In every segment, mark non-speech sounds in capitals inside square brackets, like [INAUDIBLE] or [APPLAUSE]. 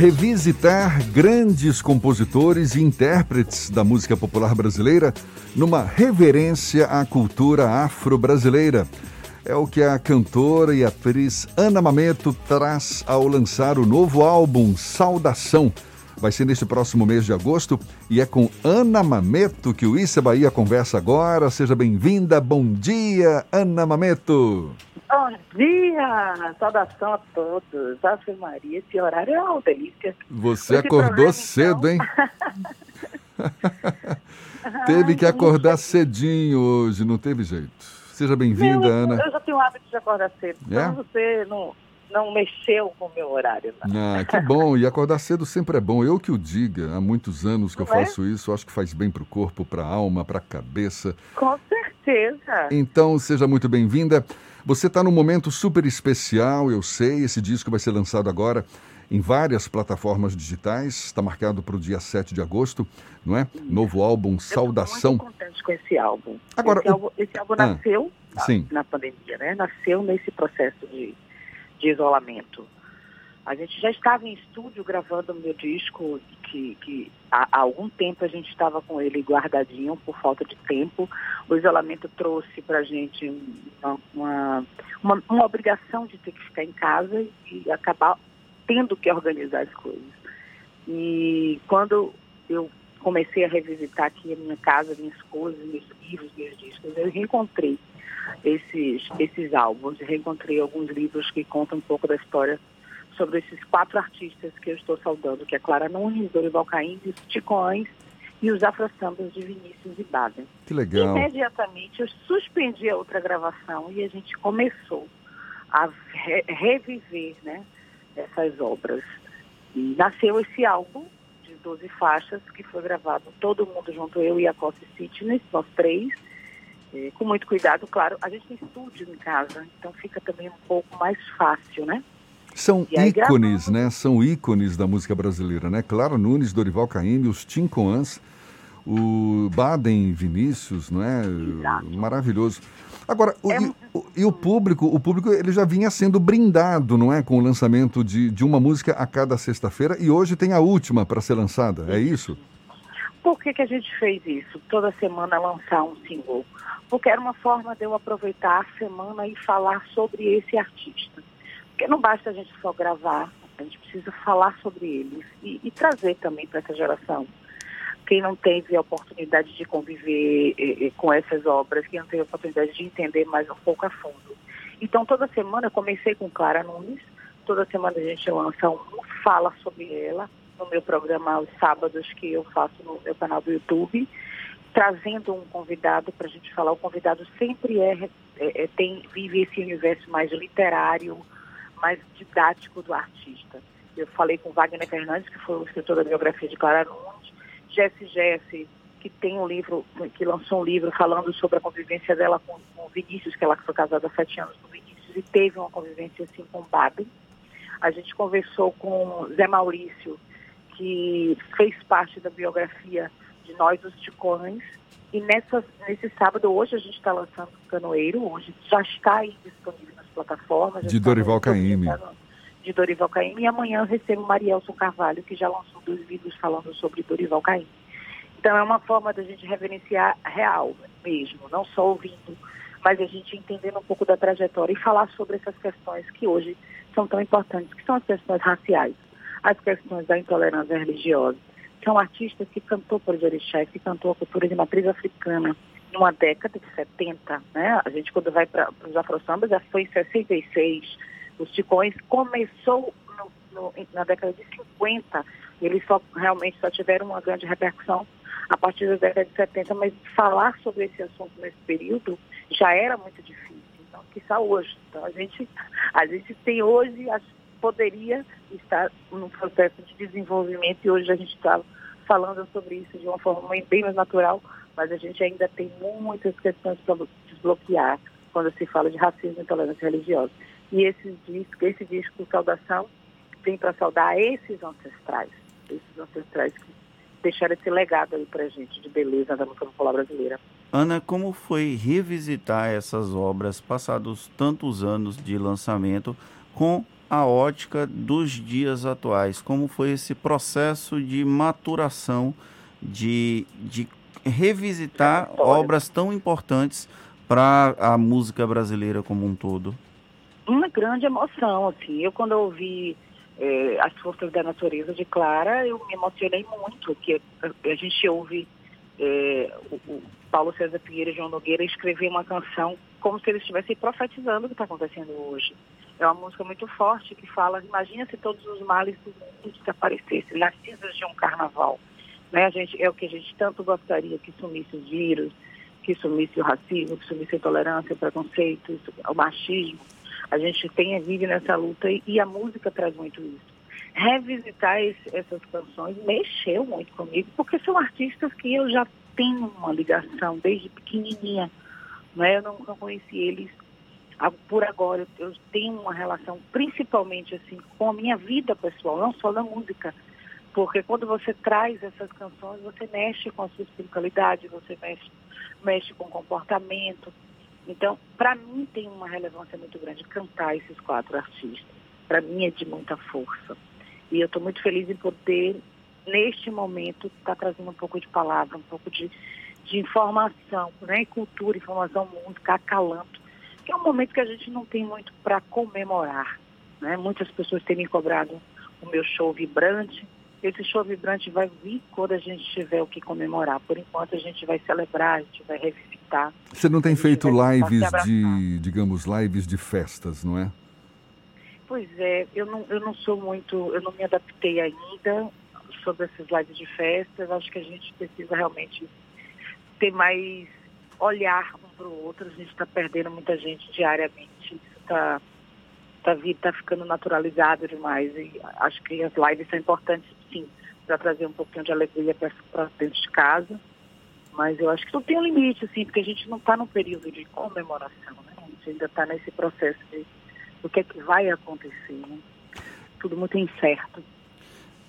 revisitar grandes compositores e intérpretes da música popular brasileira numa reverência à cultura afro-brasileira. É o que a cantora e atriz Ana Mameto traz ao lançar o novo álbum Saudação. Vai ser neste próximo mês de agosto e é com Ana Mameto que o Issa Bahia conversa agora. Seja bem-vinda. Bom dia, Ana Mameto. Bom dia! Saudação a todos. Ave Maria, esse horário é uma delícia. Você esse acordou programa, cedo, então... hein? [LAUGHS] teve que acordar cedinho hoje, não teve jeito. Seja bem-vinda, Ana. Eu já tenho o hábito de acordar cedo, é? então você não, não mexeu com o meu horário. Não. Ah, que bom. E acordar cedo sempre é bom. Eu que o diga, há muitos anos que eu é? faço isso, acho que faz bem para o corpo, para a alma, para a cabeça. Com certeza. Então, seja muito bem-vinda. Você está num momento super especial, eu sei. Esse disco vai ser lançado agora em várias plataformas digitais. Está marcado para o dia 7 de agosto, não é? Novo álbum Saudação. Eu estou muito contente com esse álbum. Agora, esse, o... álbum, esse álbum ah, nasceu sim. na pandemia, né? Nasceu nesse processo de, de isolamento. A gente já estava em estúdio gravando o meu disco, que, que há, há, algum tempo a gente estava com ele guardadinho por falta de tempo. O isolamento trouxe para a gente uma, uma, uma, uma, obrigação de ter que ficar em casa e acabar tendo que organizar as coisas. E quando eu comecei a revisitar aqui a minha casa, minhas coisas, meus livros, meus discos, eu reencontrei esses, esses álbuns, reencontrei alguns livros que contam um pouco da história sobre esses quatro artistas que eu estou saudando, que é Clara Nunes, Dorival Caymmi, os Ticões e os Afro-Sambas de Vinícius e Baden. Que legal. Imediatamente eu suspendi a outra gravação e a gente começou a re reviver né, essas obras. E nasceu esse álbum de 12 faixas que foi gravado todo mundo junto, eu e a Costa City, nós três, eh, com muito cuidado, claro. A gente tem estúdio em casa, então fica também um pouco mais fácil, né? São ícones, né? São ícones da música brasileira, né? Clara Nunes, Dorival Caymmi, os Tincoans, o Baden Vinícius, não é? Exato. Maravilhoso. Agora, o, é... e, o, e, o, público, o público ele já vinha sendo brindado, não é, com o lançamento de, de uma música a cada sexta-feira e hoje tem a última para ser lançada, é isso? Por que, que a gente fez isso? Toda semana lançar um single? Porque era uma forma de eu aproveitar a semana e falar sobre esse artista. Porque não basta a gente só gravar, a gente precisa falar sobre eles e, e trazer também para essa geração. Quem não teve a oportunidade de conviver com essas obras, quem não teve a oportunidade de entender mais um pouco a fundo. Então, toda semana, eu comecei com Clara Nunes, toda semana a gente lança um, fala sobre ela, no meu programa aos sábados que eu faço no meu canal do YouTube, trazendo um convidado para a gente falar. O convidado sempre é, é, é, tem vive esse universo mais literário, mais didático do artista. Eu falei com Wagner Fernandes, que foi o escritor da biografia de Clara Nunes, Jesse Jesse, que tem um livro, que lançou um livro falando sobre a convivência dela com, com Vinícius, que ela foi casada há sete anos com Vinícius e teve uma convivência assim com Babi. A gente conversou com Zé Maurício, que fez parte da biografia de Nós os Ticões. E nessa, nesse sábado, hoje a gente está lançando o Canoeiro, hoje já está aí disponível plataformas. De Dorival Caymmi. De Dorival Caymmi. E amanhã eu recebo Marielson Carvalho, que já lançou dois vídeos falando sobre Dorival Caymmi. Então é uma forma da gente reverenciar real mesmo, não só ouvindo, mas a gente entendendo um pouco da trajetória e falar sobre essas questões que hoje são tão importantes, que são as questões raciais, as questões da intolerância religiosa. São artistas que cantou por orixás, que cantou a cultura de matriz africana, numa década de 70, né? A gente quando vai para os afro-sambas já foi em 66. Os ticões começou no, no, na década de 50. Eles só realmente só tiveram uma grande repercussão a partir da década de 70, mas falar sobre esse assunto nesse período já era muito difícil. Então, que está hoje. Então a gente, a gente tem hoje, poderia estar num processo de desenvolvimento e hoje a gente está falando sobre isso de uma forma bem mais natural mas a gente ainda tem muitas questões para desbloquear quando se fala de racismo e intolerância religiosa. E esse disco, esse disco Saudação vem para saudar esses ancestrais, esses ancestrais que deixaram esse legado aí para a gente de beleza da música popular brasileira. Ana, como foi revisitar essas obras passados tantos anos de lançamento com a ótica dos dias atuais? Como foi esse processo de maturação, de, de revisitar obras tão importantes para a música brasileira como um todo? Uma grande emoção, assim. Eu, quando eu ouvi é, As Forças da Natureza de Clara, eu me emocionei muito, porque a gente ouve é, o, o, Paulo César Pinheiro e João Nogueira escrever uma canção como se eles estivessem profetizando o que está acontecendo hoje. É uma música muito forte que fala, imagina se todos os males do mundo desaparecessem, narcisas de um carnaval. Né? A gente, é o que a gente tanto gostaria, que sumisse os vírus, que sumisse o racismo, que sumisse a intolerância, o preconceito, o machismo. A gente tem, vive nessa luta e, e a música traz muito isso revisitar esse, essas canções mexeu muito comigo, porque são artistas que eu já tenho uma ligação desde pequenininha. Né? Eu nunca conheci eles por agora. Eu tenho uma relação principalmente assim com a minha vida pessoal, não só da música. Porque quando você traz essas canções, você mexe com a sua espiritualidade, você mexe, mexe com o comportamento. Então, para mim tem uma relevância muito grande cantar esses quatro artistas. Para mim é de muita força. E eu estou muito feliz em poder, neste momento, estar tá trazendo um pouco de palavra, um pouco de, de informação, né? cultura, informação, música, acalanto, que é um momento que a gente não tem muito para comemorar. Né? Muitas pessoas têm me cobrado o meu show vibrante. Esse show vibrante vai vir quando a gente tiver o que comemorar. Por enquanto, a gente vai celebrar, a gente vai revisitar. Você não tem feito lives de, digamos, lives de festas, não é? Pois é, eu não, eu não sou muito, eu não me adaptei ainda sobre esses lives de festas. Acho que a gente precisa realmente ter mais olhar um para o outro. A gente está perdendo muita gente diariamente. Isso está tá, tá ficando naturalizado demais. E acho que as lives são importantes, sim, para trazer um pouquinho de alegria para dentro de casa. Mas eu acho que não tem um limite, assim, porque a gente não está num período de comemoração, né? A gente ainda está nesse processo de o que é que vai acontecer. Né? Tudo muito incerto.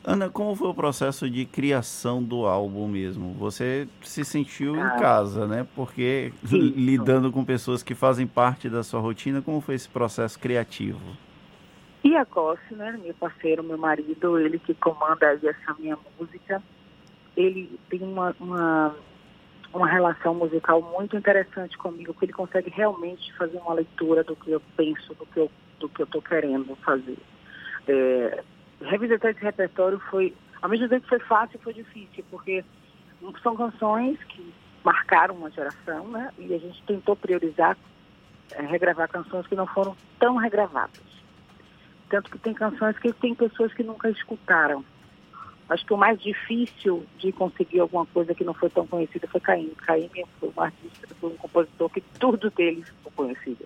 Ana, como foi o processo de criação do álbum mesmo? Você se sentiu ah, em casa, né? Porque isso. lidando com pessoas que fazem parte da sua rotina, como foi esse processo criativo? E a Cossi, né, meu parceiro, meu marido, ele que comanda aí essa minha música, ele tem uma, uma, uma relação musical muito interessante comigo, que ele consegue realmente fazer uma leitura do que eu penso, do que eu do que eu estou querendo fazer. É, revisitar esse repertório foi, ao mesmo tempo que foi fácil, foi difícil, porque são canções que marcaram uma geração, né? E a gente tentou priorizar, é, regravar canções que não foram tão regravadas. Tanto que tem canções que tem pessoas que nunca escutaram. Acho que o mais difícil de conseguir alguma coisa que não foi tão conhecida foi Caim. Caim foi um artista, foi um compositor que tudo dele foi conhecido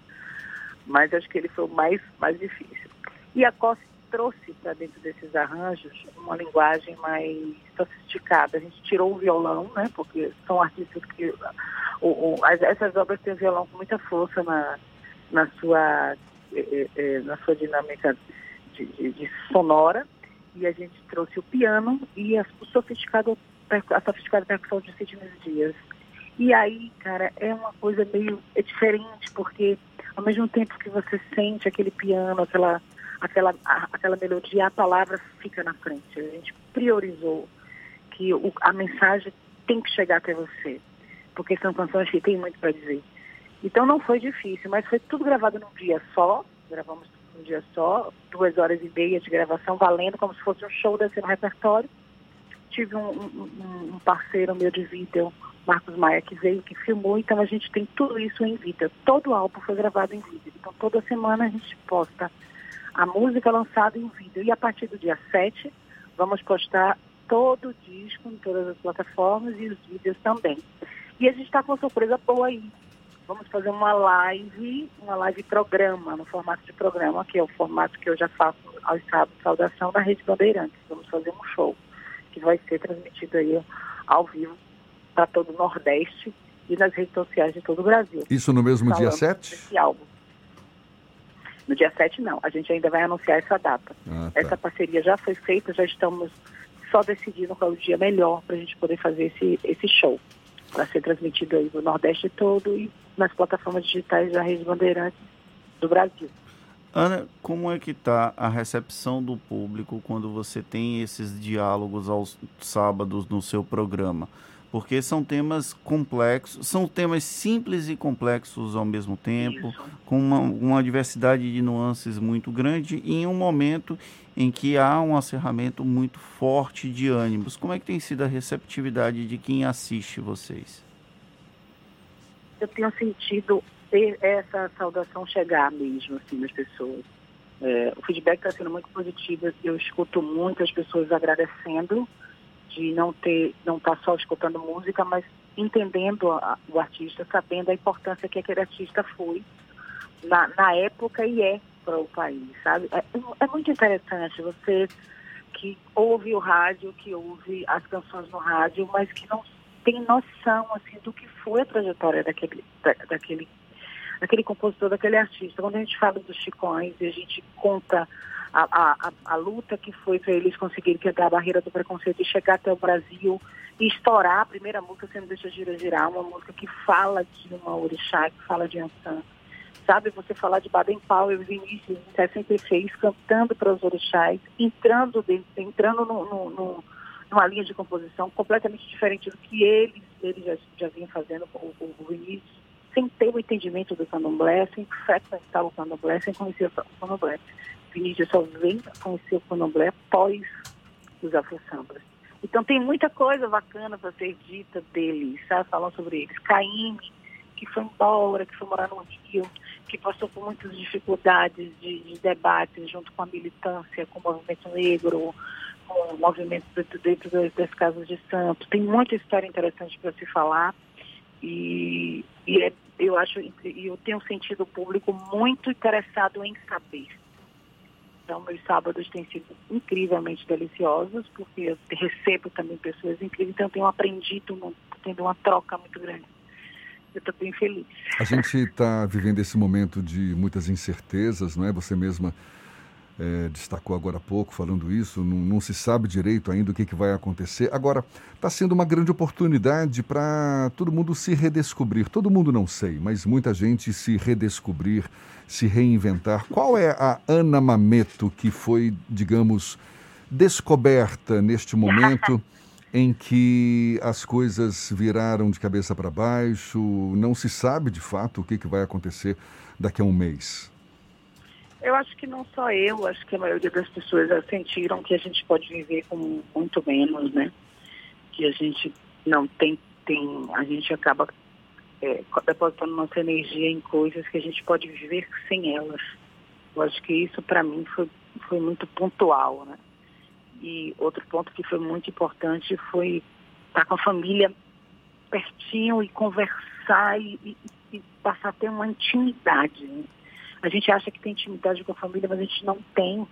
mas acho que ele foi o mais, mais difícil. E a Costa trouxe para dentro desses arranjos uma linguagem mais sofisticada. A gente tirou o violão, né, porque são artistas que... O, o, as, essas obras têm o violão com muita força na, na, sua, eh, eh, na sua dinâmica de, de, de, sonora, e a gente trouxe o piano e a, o sofisticado, a sofisticada percussão de Sidney Dias. E aí, cara, é uma coisa meio é diferente, porque ao mesmo tempo que você sente aquele piano, aquela, aquela, aquela melodia, a palavra fica na frente. A gente priorizou que o, a mensagem tem que chegar até você, porque são canções que tem muito para dizer. Então não foi difícil, mas foi tudo gravado num dia só, gravamos num dia só, duas horas e meia de gravação, valendo como se fosse um show desse no repertório. Tive um, um, um parceiro meu de vídeo, Marcos Maia, que veio, que filmou, então a gente tem tudo isso em vídeo. Todo álbum foi gravado em vídeo. Então toda semana a gente posta a música lançada em vídeo. E a partir do dia 7, vamos postar todo o disco em todas as plataformas e os vídeos também. E a gente está com uma surpresa boa aí. Vamos fazer uma live, uma live programa, no formato de programa, que é o formato que eu já faço aos sábados, saudação da Rede Bandeirantes. Vamos fazer um show que vai ser transmitido aí ao vivo para todo o Nordeste e nas redes sociais de todo o Brasil. Isso no mesmo dia 7? Esse álbum. No dia 7 não, a gente ainda vai anunciar essa data. Ah, tá. Essa parceria já foi feita, já estamos só decidindo qual é o dia melhor para a gente poder fazer esse, esse show. Para ser transmitido aí no Nordeste todo e nas plataformas digitais da Rede Bandeirantes do Brasil. Ana, como é que está a recepção do público quando você tem esses diálogos aos sábados no seu programa? Porque são temas complexos, são temas simples e complexos ao mesmo tempo, Isso. com uma, uma diversidade de nuances muito grande, e em um momento em que há um acerramento muito forte de ânimos. Como é que tem sido a receptividade de quem assiste vocês? Eu tenho sentido ter essa saudação chegar mesmo assim nas pessoas. É, o feedback está sendo muito positivo. Eu escuto muitas pessoas agradecendo de não ter, não estar tá só escutando música, mas entendendo a, o artista, sabendo a importância que aquele artista foi na, na época e é para o país, sabe? É, é muito interessante você que ouve o rádio, que ouve as canções no rádio, mas que não tem noção assim do que foi a trajetória daquele, da, daquele daquele compositor, daquele artista. Quando a gente fala dos Chicões e a gente conta a, a, a luta que foi para eles conseguirem quebrar a barreira do preconceito e chegar até o Brasil e estourar a primeira música, Não Deixa Gira Girar, uma música que fala de uma orixá, que fala de Ansan. Sabe, você falar de Baden Powell, Vinícius, em 66, cantando para os orixás, entrando, dentro, entrando no, no, no, numa linha de composição completamente diferente do que eles, eles já, já vinham fazendo, o, o Vinícius sem ter o entendimento do candomblé, sem frequentar o candomblé, sem conhecer o candomblé. Vinícius só vem conhecer o candomblé após os afro-sambas. Então tem muita coisa bacana para ser dita deles, sabe? Falam sobre eles. Caíme, que foi embora, que foi morar no Rio, que passou por muitas dificuldades de, de debates junto com a militância, com o movimento negro, com o movimento dentro, das casas de santo. Tem muita história interessante para se falar e, e é eu acho, eu tenho sentido o público muito interessado em saber. Então, meus sábados têm sido incrivelmente deliciosos, porque eu recebo também pessoas incríveis, então eu tenho aprendido, tendo uma troca muito grande. Eu estou bem feliz. A gente está vivendo esse momento de muitas incertezas, não é? Você mesma é, destacou agora há pouco falando isso, não, não, se sabe direito ainda o que, que vai acontecer. Agora, está sendo uma grande oportunidade para todo mundo se redescobrir. Todo mundo não sei, mas muita gente se redescobrir, se reinventar. Qual é a Ana Mameto que foi, digamos, descoberta neste momento? em que as coisas viraram de cabeça para baixo, não se sabe de fato o que, que vai acontecer daqui a um mês. Eu acho que não só eu, acho que a maioria das pessoas sentiram que a gente pode viver com muito menos, né? Que a gente não tem, tem a gente acaba é, depositando nossa energia em coisas que a gente pode viver sem elas. Eu acho que isso para mim foi, foi muito pontual, né? E outro ponto que foi muito importante foi estar com a família pertinho e conversar e, e, e passar a ter uma intimidade. Né? A gente acha que tem intimidade com a família, mas a gente não tem.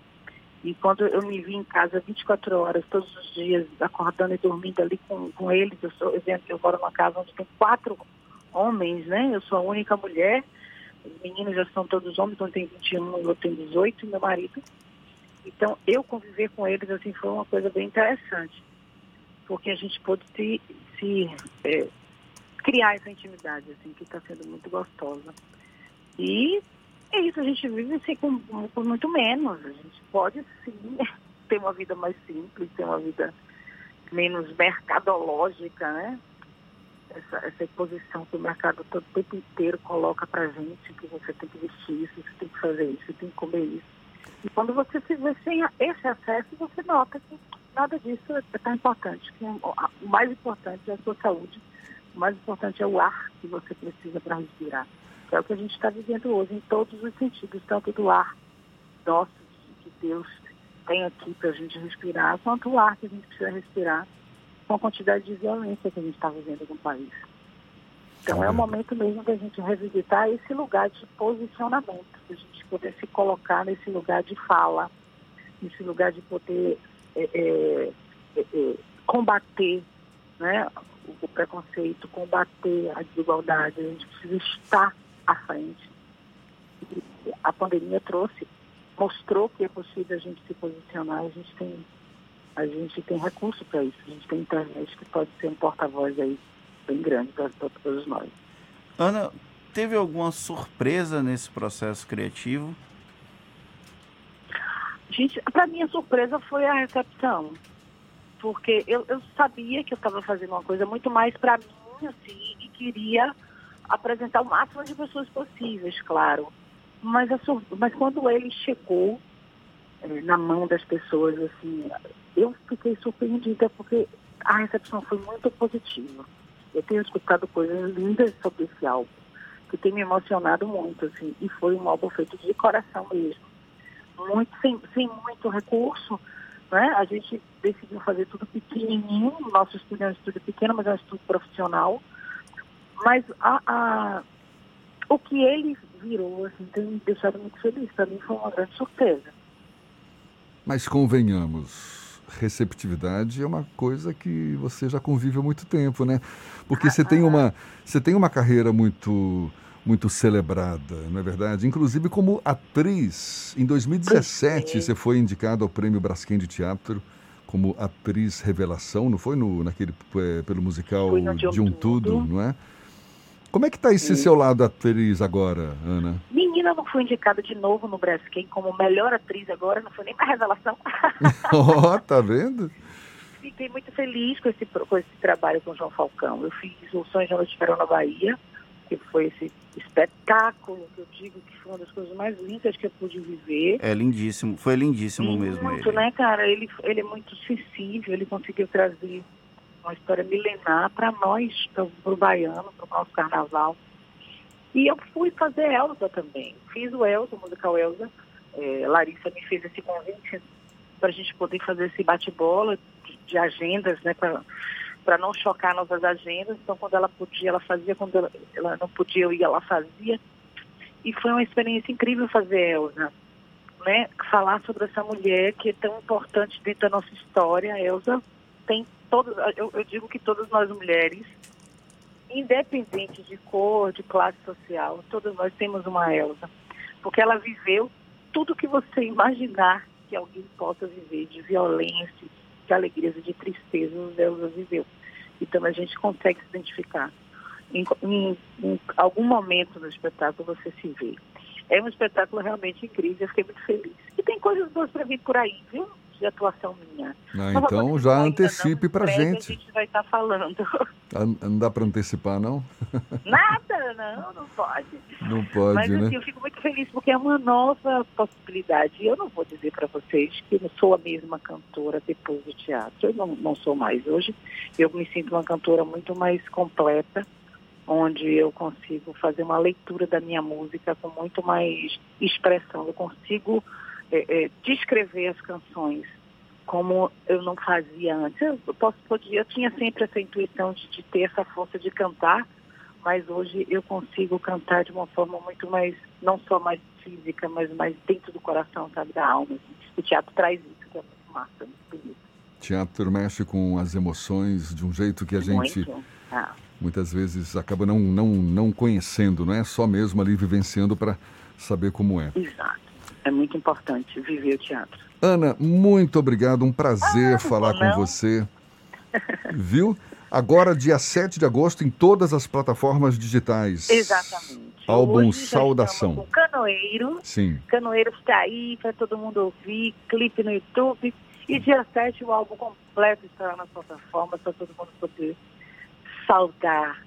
E quando eu me vi em casa 24 horas, todos os dias, acordando e dormindo ali com, com eles, eu sou, exemplo, eu moro numa casa onde tem quatro homens, né? Eu sou a única mulher, os meninos já são todos homens, um tem 21 e outro tem 18, e meu marido. Então, eu conviver com eles, assim, foi uma coisa bem interessante. Porque a gente pôde se, se é, criar essa intimidade, assim, que está sendo muito gostosa. E é isso, a gente vive assim, com, com muito menos. A gente pode sim [LAUGHS] ter uma vida mais simples, ter uma vida menos mercadológica, né? Essa, essa exposição que o mercado todo o tempo inteiro coloca pra gente, que você tem que vestir isso, você tem que fazer isso, você tem que comer isso. E quando você se vê sem esse acesso, você nota que nada disso é tão importante. Que o mais importante é a sua saúde, o mais importante é o ar que você precisa para respirar é o que a gente está vivendo hoje, em todos os sentidos, tanto do ar nosso, que Deus tem aqui para a gente respirar, quanto o ar que a gente precisa respirar com a quantidade de violência que a gente está vivendo no país. Então é o momento mesmo da gente revisitar esse lugar de posicionamento, da gente poder se colocar nesse lugar de fala, nesse lugar de poder é, é, é, é combater né, o preconceito, combater a desigualdade, a gente precisa estar à frente. E a pandemia trouxe, mostrou que é possível a gente se posicionar, a gente tem, a gente tem recurso para isso, a gente tem internet que pode ser um porta-voz aí bem grande para todos nós. Ana, teve alguma surpresa nesse processo criativo? Gente, para minha surpresa foi a recepção. Porque eu, eu sabia que eu estava fazendo uma coisa muito mais para mim, assim, e queria apresentar o máximo de pessoas possíveis, claro. Mas, a, mas quando ele chegou é, na mão das pessoas, assim, eu fiquei surpreendida porque a recepção foi muito positiva. Eu tenho escutado coisas lindas sobre esse álbum, que tem me emocionado muito, assim, e foi um álbum feito de coração mesmo. Muito, sem, sem muito recurso, né? A gente decidiu fazer tudo pequenininho, nosso estúdio é um estúdio pequeno, mas é um estúdio profissional. Mas a, a, o que ele virou, assim, tem me deixado muito feliz. Para mim foi uma grande surpresa. Mas convenhamos, receptividade é uma coisa que você já convive há muito tempo, né? Porque você tem uma, você tem uma carreira muito muito celebrada, não é verdade? Inclusive como atriz, em 2017 você foi indicada ao Prêmio Braskem de Teatro como atriz revelação, não foi no naquele é, pelo musical de um tudo, tudo, não é? Como é que está esse Sim. seu lado atriz agora, Ana? Menina, não fui indicada de novo no Braskem como melhor atriz agora, não foi nem para revelação. [LAUGHS] Ó, oh, tá vendo? Fiquei muito feliz com esse, com esse trabalho com o João Falcão. Eu fiz o Sonho de Noite Verão na Bahia, que foi esse espetáculo que eu digo que foi uma das coisas mais lindas que eu pude viver. É lindíssimo, foi lindíssimo Sim, mesmo. Muito, ele. né, cara? Ele, ele é muito sensível, ele conseguiu trazer uma história milenar para nós, para o baiano, para o nosso carnaval. E eu fui fazer Elza também. Fiz o Elza, o musical Elza. É, Larissa me fez esse convite para a gente poder fazer esse bate-bola de, de, agendas, né, para não chocar nossas agendas. Então, quando ela podia, ela fazia, quando ela, ela não podia, eu ia, ela fazia. E foi uma experiência incrível fazer Elza. Né? Falar sobre essa mulher que é tão importante dentro da nossa história. Elza tem todas, eu, eu digo que todas nós mulheres, independente de cor, de classe social, todas nós temos uma Elsa. Porque ela viveu tudo que você imaginar que alguém possa viver, de violência, de alegrias e de tristezas, Elsa viveu. Então a gente consegue se identificar. Em, em, em, algum momento no espetáculo você se vê. É um espetáculo realmente incrível, eu fiquei muito feliz. E tem coisas boas para vir por aí, viu? De atuação minha. Ah, então já antecipe para gente. A gente vai estar tá falando. [LAUGHS] Ah, não dá para antecipar, não? [LAUGHS] Nada, não, não pode. Não pode, Mas, né? assim, eu fico muito feliz porque é uma nova possibilidade. Eu não vou dizer para vocês que eu sou a mesma cantora depois do teatro. Eu não, não sou mais hoje. Eu me sinto uma cantora muito mais completa, onde eu consigo fazer uma leitura da minha música com muito mais expressão. Eu consigo é, é, descrever as canções como eu não fazia antes. Eu, posso, podia, eu tinha sempre essa intuição de, de, ter essa força de cantar, mas hoje eu consigo cantar de uma forma muito mais, não só mais física, mas mais dentro do coração, sabe, da alma. O teatro traz isso, que é muito massa, muito bonito. Teatro mexe com as emoções de um jeito que a gente ah. muitas vezes acaba não, não, não conhecendo, não é só mesmo ali vivenciando para saber como é. Exato é muito importante viver o teatro. Ana, muito obrigado, um prazer ah, falar com você. Viu? Agora, dia 7 de agosto, em todas as plataformas digitais. Exatamente. Álbum Hoje Saudação. Com Canoeiro. Sim. Canoeiro está aí para todo mundo ouvir, clipe no YouTube. E dia 7 o álbum completo estará nas plataformas para todo mundo poder saudar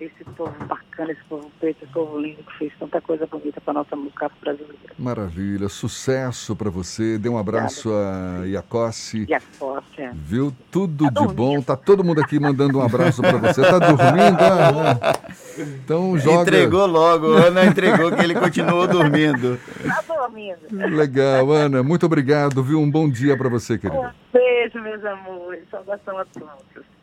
esse povo bacana, esse povo preto, esse povo lindo que fez tanta coisa bonita para nossa música brasileira. Maravilha, sucesso para você. Dê um abraço a Iacossi. Iacossi. É. Viu? Tudo tá de bom. Tá todo mundo aqui mandando um abraço para você. Tá dormindo? Ah, então joga. Entregou logo, Ana entregou que ele continuou dormindo. Tá dormindo. Legal, Ana. Muito obrigado, viu? Um bom dia para você, querida. Um beijo, meus amores. Saudação a todos.